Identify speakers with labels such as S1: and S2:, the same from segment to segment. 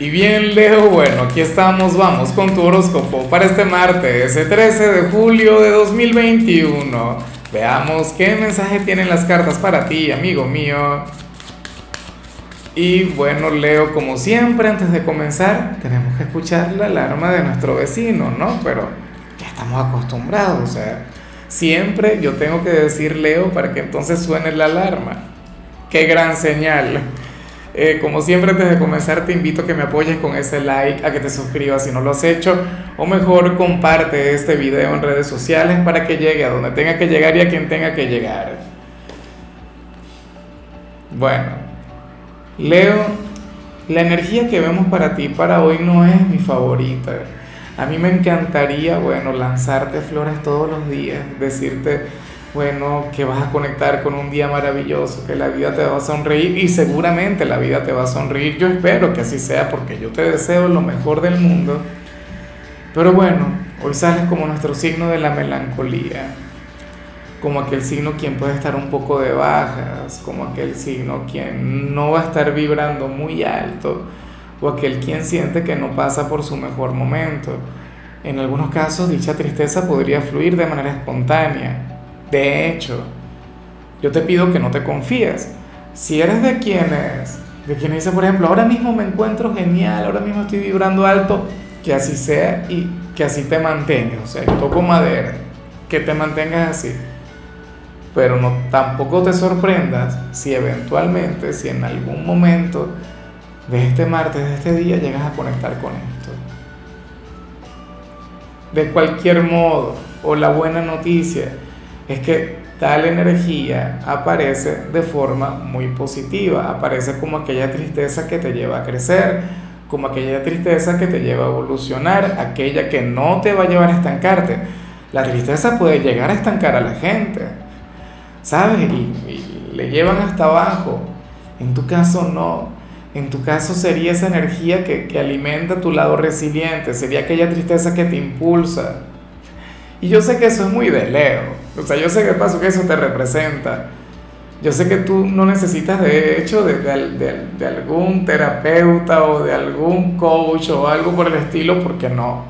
S1: Y bien, Leo, bueno, aquí estamos, vamos con tu horóscopo para este martes, el 13 de julio de 2021. Veamos qué mensaje tienen las cartas para ti, amigo mío. Y bueno, Leo, como siempre, antes de comenzar, tenemos que escuchar la alarma de nuestro vecino, ¿no? Pero ya estamos acostumbrados, o sea, siempre yo tengo que decir Leo para que entonces suene la alarma. Qué gran señal. Eh, como siempre, antes de comenzar, te invito a que me apoyes con ese like, a que te suscribas si no lo has hecho, o mejor comparte este video en redes sociales para que llegue a donde tenga que llegar y a quien tenga que llegar. Bueno, Leo, la energía que vemos para ti para hoy no es mi favorita. A mí me encantaría, bueno, lanzarte flores todos los días, decirte bueno, que vas a conectar con un día maravilloso, que la vida te va a sonreír y seguramente la vida te va a sonreír. Yo espero que así sea porque yo te deseo lo mejor del mundo. Pero bueno, hoy sales como nuestro signo de la melancolía, como aquel signo quien puede estar un poco de bajas, como aquel signo quien no va a estar vibrando muy alto, o aquel quien siente que no pasa por su mejor momento. En algunos casos dicha tristeza podría fluir de manera espontánea, de hecho, yo te pido que no te confíes. Si eres de quienes, de quienes dice, por ejemplo, ahora mismo me encuentro genial, ahora mismo estoy vibrando alto, que así sea y que así te mantengas. O sea, toco madera, que te mantengas así. Pero no, tampoco te sorprendas si eventualmente, si en algún momento de este martes, de este día, llegas a conectar con esto. De cualquier modo, o la buena noticia, es que tal energía aparece de forma muy positiva, aparece como aquella tristeza que te lleva a crecer, como aquella tristeza que te lleva a evolucionar, aquella que no te va a llevar a estancarte. La tristeza puede llegar a estancar a la gente, ¿sabes? Y, le llevan hasta abajo. En tu caso no. En tu caso sería esa energía que, que alimenta tu lado resiliente, sería aquella tristeza que te impulsa. Y yo sé que eso es muy de Leo. O sea, yo sé que paso que eso te representa. Yo sé que tú no necesitas de hecho de, de, de, algún terapeuta o de algún coach o algo por el estilo, porque no.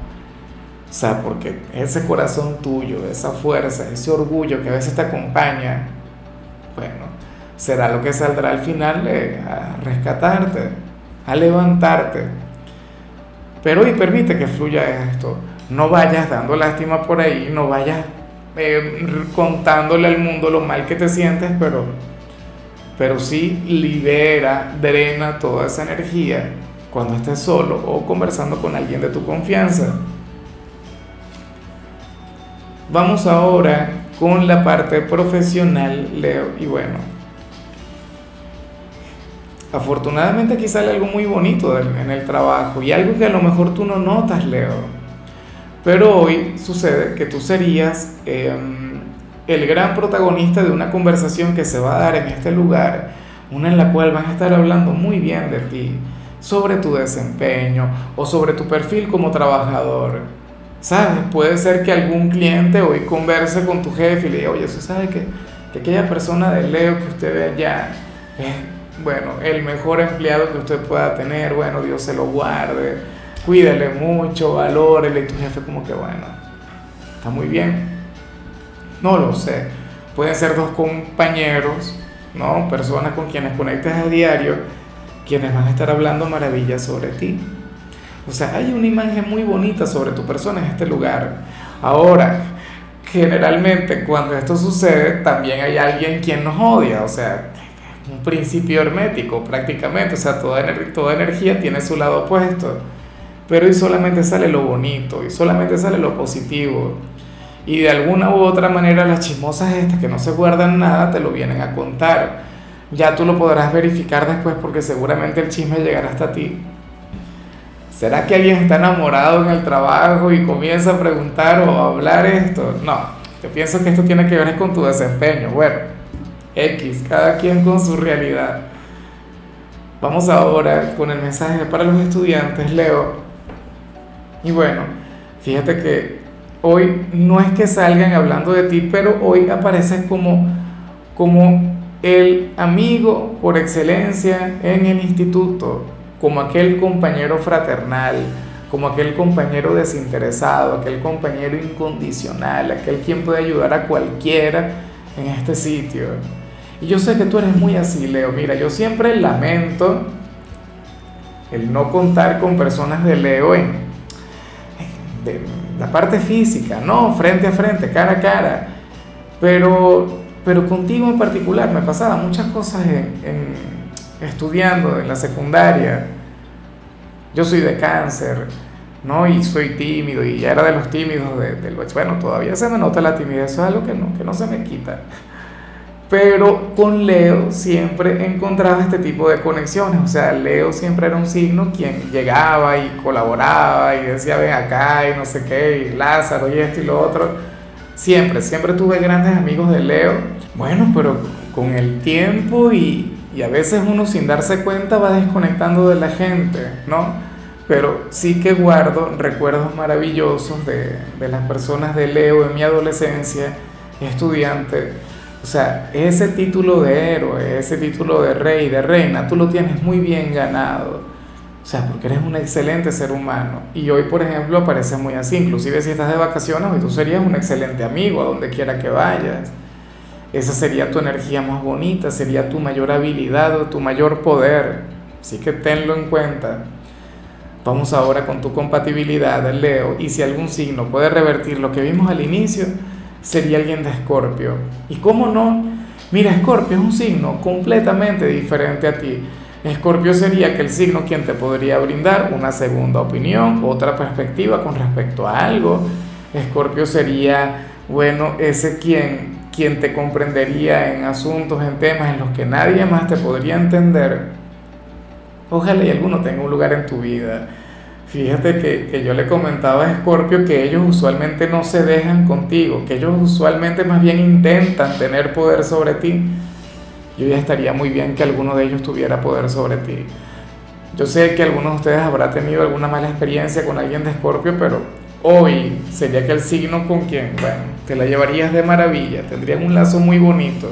S1: O sea, porque ese corazón tuyo, esa fuerza, ese orgullo que a veces te acompaña, bueno, será lo que saldrá al final a rescatarte, a levantarte. Pero hoy permite que fluya esto. No vayas dando lástima por ahí, no vayas eh, contándole al mundo lo mal que te sientes, pero, pero sí libera, drena toda esa energía cuando estés solo o conversando con alguien de tu confianza. Vamos ahora con la parte profesional, Leo, y bueno, afortunadamente aquí sale algo muy bonito en el trabajo y algo que a lo mejor tú no notas, Leo pero hoy sucede que tú serías em, el gran protagonista de una conversación que se va a dar en este lugar, una en la cual van a estar hablando muy bien de ti, sobre tu desempeño o sobre tu perfil como trabajador. ¿Sabes? Puede ser que algún cliente hoy converse con tu jefe y le diga, oye, ¿usted sabe que, que aquella persona de Leo que usted ve allá es, bueno, el mejor empleado que usted pueda tener, bueno, Dios se lo guarde cuídele mucho, valórele, y tu jefe como que bueno, está muy bien. No lo sé. Pueden ser dos compañeros, ¿no? Personas con quienes conectas a diario, quienes van a estar hablando maravillas sobre ti. O sea, hay una imagen muy bonita sobre tu persona en este lugar. Ahora, generalmente cuando esto sucede, también hay alguien quien nos odia, o sea, un principio hermético prácticamente, o sea, toda, toda energía tiene su lado opuesto pero hoy solamente sale lo bonito, y solamente sale lo positivo. Y de alguna u otra manera las chismosas estas que no se guardan nada te lo vienen a contar. Ya tú lo podrás verificar después porque seguramente el chisme llegará hasta ti. ¿Será que alguien está enamorado en el trabajo y comienza a preguntar o a hablar esto? No, yo pienso que esto tiene que ver con tu desempeño. Bueno, X, cada quien con su realidad. Vamos ahora con el mensaje para los estudiantes, Leo. Y bueno, fíjate que hoy no es que salgan hablando de ti, pero hoy apareces como, como el amigo por excelencia en el instituto. como aquel compañero fraternal, como aquel compañero desinteresado, aquel compañero incondicional, aquel quien puede ayudar a cualquiera en este sitio. Y yo sé que tú eres muy así, Leo. Mira, yo siempre lamento el no contar con personas de Leo en, la parte física, no frente a frente, cara a cara. Pero, pero contigo en particular me pasaba muchas cosas en, estudiando en la secundaria. Yo soy de cáncer, ¿no? Y soy tímido y ya era de los tímidos del Bueno, todavía se me nota la timidez, eso es algo que no, que no se me quita. Pero con Leo siempre encontraba este tipo de conexiones, o sea, Leo siempre era un signo quien llegaba y colaboraba y decía ven acá y no sé qué, y Lázaro y esto y lo otro. Siempre, siempre tuve grandes amigos de Leo. Bueno, pero con el tiempo y, y a veces uno sin darse cuenta va desconectando de la gente, ¿no? Pero sí que guardo recuerdos maravillosos de, de las personas de Leo en mi adolescencia, estudiante o sea, ese título de héroe, ese título de rey, de reina, tú lo tienes muy bien ganado. O sea, porque eres un excelente ser humano. Y hoy, por ejemplo, parece muy así. Inclusive si estás de vacaciones, hoy tú serías un excelente amigo a donde quiera que vayas. Esa sería tu energía más bonita, sería tu mayor habilidad o tu mayor poder. Así que tenlo en cuenta. Vamos ahora con tu compatibilidad, Leo. Y si algún signo puede revertir lo que vimos al inicio, sería alguien de Escorpio. ¿Y cómo no? Mira, Escorpio es un signo completamente diferente a ti. Escorpio sería aquel signo quien te podría brindar una segunda opinión, otra perspectiva con respecto a algo. Escorpio sería, bueno, ese quien, quien te comprendería en asuntos, en temas en los que nadie más te podría entender. Ojalá y alguno tenga un lugar en tu vida Fíjate que, yo le comentaba a Scorpio que ellos usualmente no se dejan contigo, que ellos usualmente más bien intentan tener poder sobre ti. Yo ya estaría muy bien que alguno de ellos tuviera poder sobre ti. Yo sé que algunos de ustedes habrá tenido alguna mala experiencia con alguien de Escorpio, pero hoy sería que el signo con quien, bueno, te la llevarías de maravilla, tendrían un lazo muy bonito.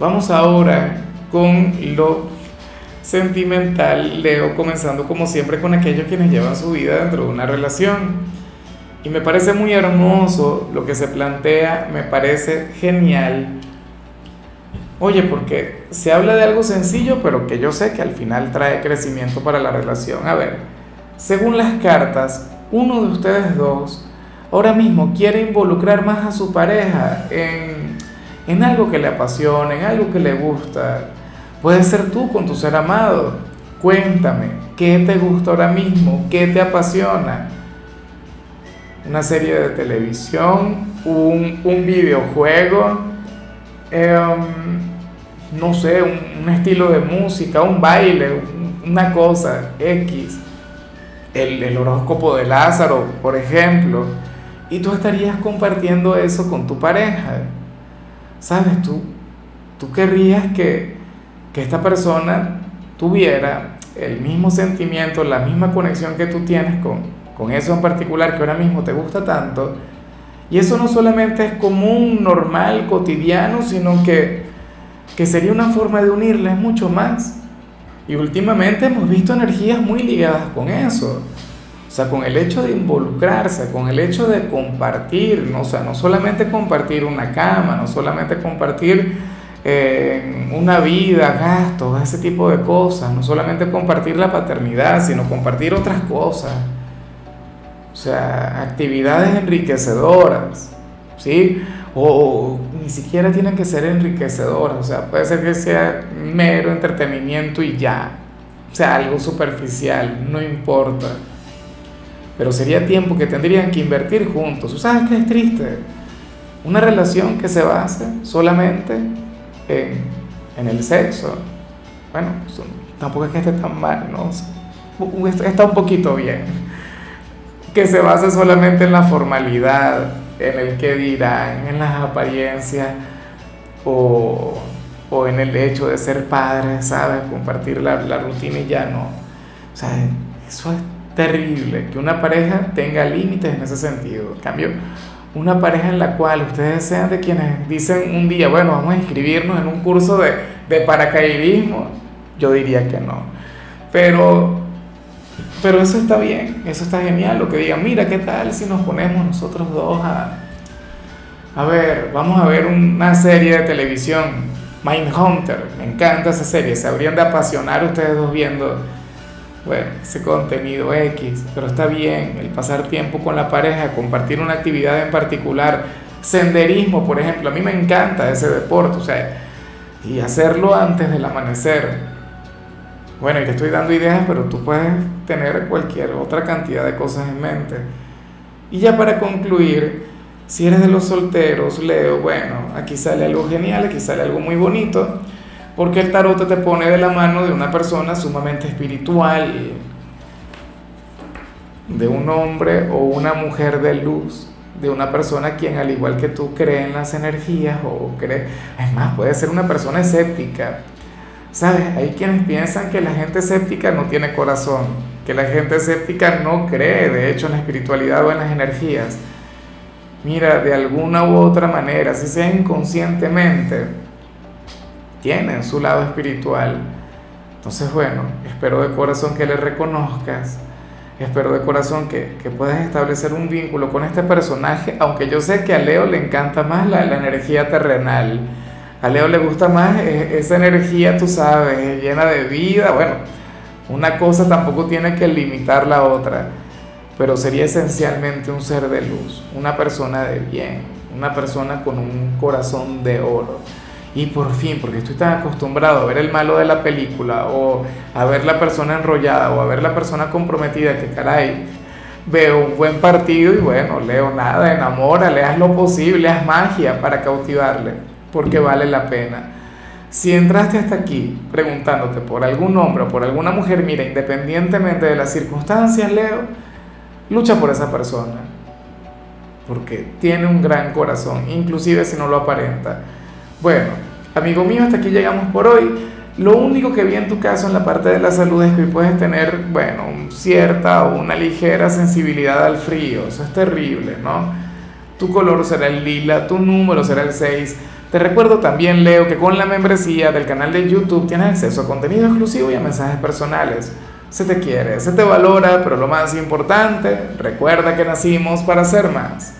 S1: Vamos ahora con lo sentimental, Leo, comenzando como siempre con aquellos quienes llevan su vida dentro de una relación. Y me parece muy hermoso lo que se plantea, me parece genial. Oye, porque se habla de algo sencillo, pero que yo sé que al final trae crecimiento para la relación. A ver, según las cartas, uno de ustedes dos ahora mismo quiere involucrar más a su pareja en, en algo que le apasiona, en algo que le gusta Puede ser tú con tu ser amado. Cuéntame, ¿qué te gusta ahora mismo? ¿Qué te apasiona? Una serie de televisión, un, videojuego, em, no sé, un, estilo de música, un baile, una cosa X. El, el horóscopo de Lázaro, por ejemplo. Y tú estarías compartiendo eso con tu pareja. ¿Sabes? Tú, tú querrías que, que esta persona tuviera el mismo sentimiento, la misma conexión que tú tienes con, con eso en particular que ahora mismo te gusta tanto. Y eso no solamente es común, normal, cotidiano, sino que, que sería una forma de unirles mucho más. Y últimamente hemos visto energías muy ligadas con eso. O sea, con el hecho de involucrarse, con el hecho de compartir, ¿no? o sea, no solamente compartir una cama, no solamente compartir una vida, gastos, ese tipo de cosas. No solamente compartir la paternidad, sino compartir otras cosas. O sea, actividades enriquecedoras, ¿sí? O, ni siquiera tienen que ser enriquecedoras, o sea, puede ser que sea mero entretenimiento y ya. O sea, algo superficial, no importa. Pero sería tiempo que tendrían que invertir juntos. ¿Sabes qué es triste? Una relación que se base solamente en, el sexo. Bueno, tampoco es que esté tan mal, ¿no? Está un poquito bien. Que se base solamente en la formalidad, en el que dirán, en las apariencias o, o en el hecho de ser padre, ¿sabes? Compartir la, la rutina y ya no. O sea, eso es terrible, que una pareja tenga límites en ese sentido. En cambio, una pareja en la cual ustedes sean de quienes dicen un día, bueno, vamos a inscribirnos en un curso de, de paracaidismo. yo diría que no. Pero, pero eso está bien, eso está genial, lo que digan, mira, ¿qué tal si nos ponemos nosotros dos a... A ver, vamos a ver una serie de televisión, Mindhunter, me encanta esa serie, se habrían de apasionar ustedes dos viendo, bueno, ese contenido X, pero está bien el pasar tiempo con la pareja, compartir una actividad en particular, senderismo, por ejemplo, a mí me encanta ese deporte, o sea, y hacerlo antes del amanecer. Bueno, y te estoy dando ideas, pero tú puedes tener cualquier otra cantidad de cosas en mente. Y ya para concluir, si eres de los solteros, Leo, bueno, aquí sale algo genial, aquí sale algo muy bonito, porque el tarot te pone de la mano de una persona sumamente espiritual, de un hombre o una mujer de luz, de una persona quien al igual que tú cree en las energías o cree, es más, puede ser una persona escéptica. ¿Sabes? Hay quienes piensan que la gente escéptica no tiene corazón, que la gente escéptica no cree de hecho en la espiritualidad o en las energías mira, de alguna u otra manera, si sea inconscientemente, tienen su lado espiritual. Entonces, bueno, espero de corazón que le reconozcas, espero de corazón que, que, puedas establecer un vínculo con este personaje, aunque yo sé que a Leo le encanta más la, la energía terrenal. A Leo le gusta más eh, esa energía, tú sabes, llena de vida. Bueno, una cosa tampoco tiene que limitar la otra pero sería esencialmente un ser de luz, una persona de bien, una persona con un corazón de oro. Y por fin, porque estoy tan acostumbrado a ver el malo de la película o a ver la persona enrollada o a ver la persona comprometida que caray, veo un buen partido y bueno, leo nada, enamórale, haz lo posible, haz magia para cautivarle, porque vale la pena. Si entraste hasta aquí preguntándote por algún hombre o por alguna mujer, mira, independientemente de las circunstancias, Leo, Lucha por esa persona, porque tiene un gran corazón, inclusive si no lo aparenta. Bueno, amigo mío, hasta aquí llegamos por hoy. Lo único que vi en tu caso en la parte de la salud es que puedes tener, bueno, cierta o una ligera sensibilidad al frío. Eso es terrible, ¿no? Tu color será el lila, tu número será el 6. Te recuerdo también, Leo, que con la membresía del canal de YouTube tienes acceso a contenido exclusivo y a mensajes personales se te quiere, se te valora, pero lo más importante, recuerda que nacimos para ser más.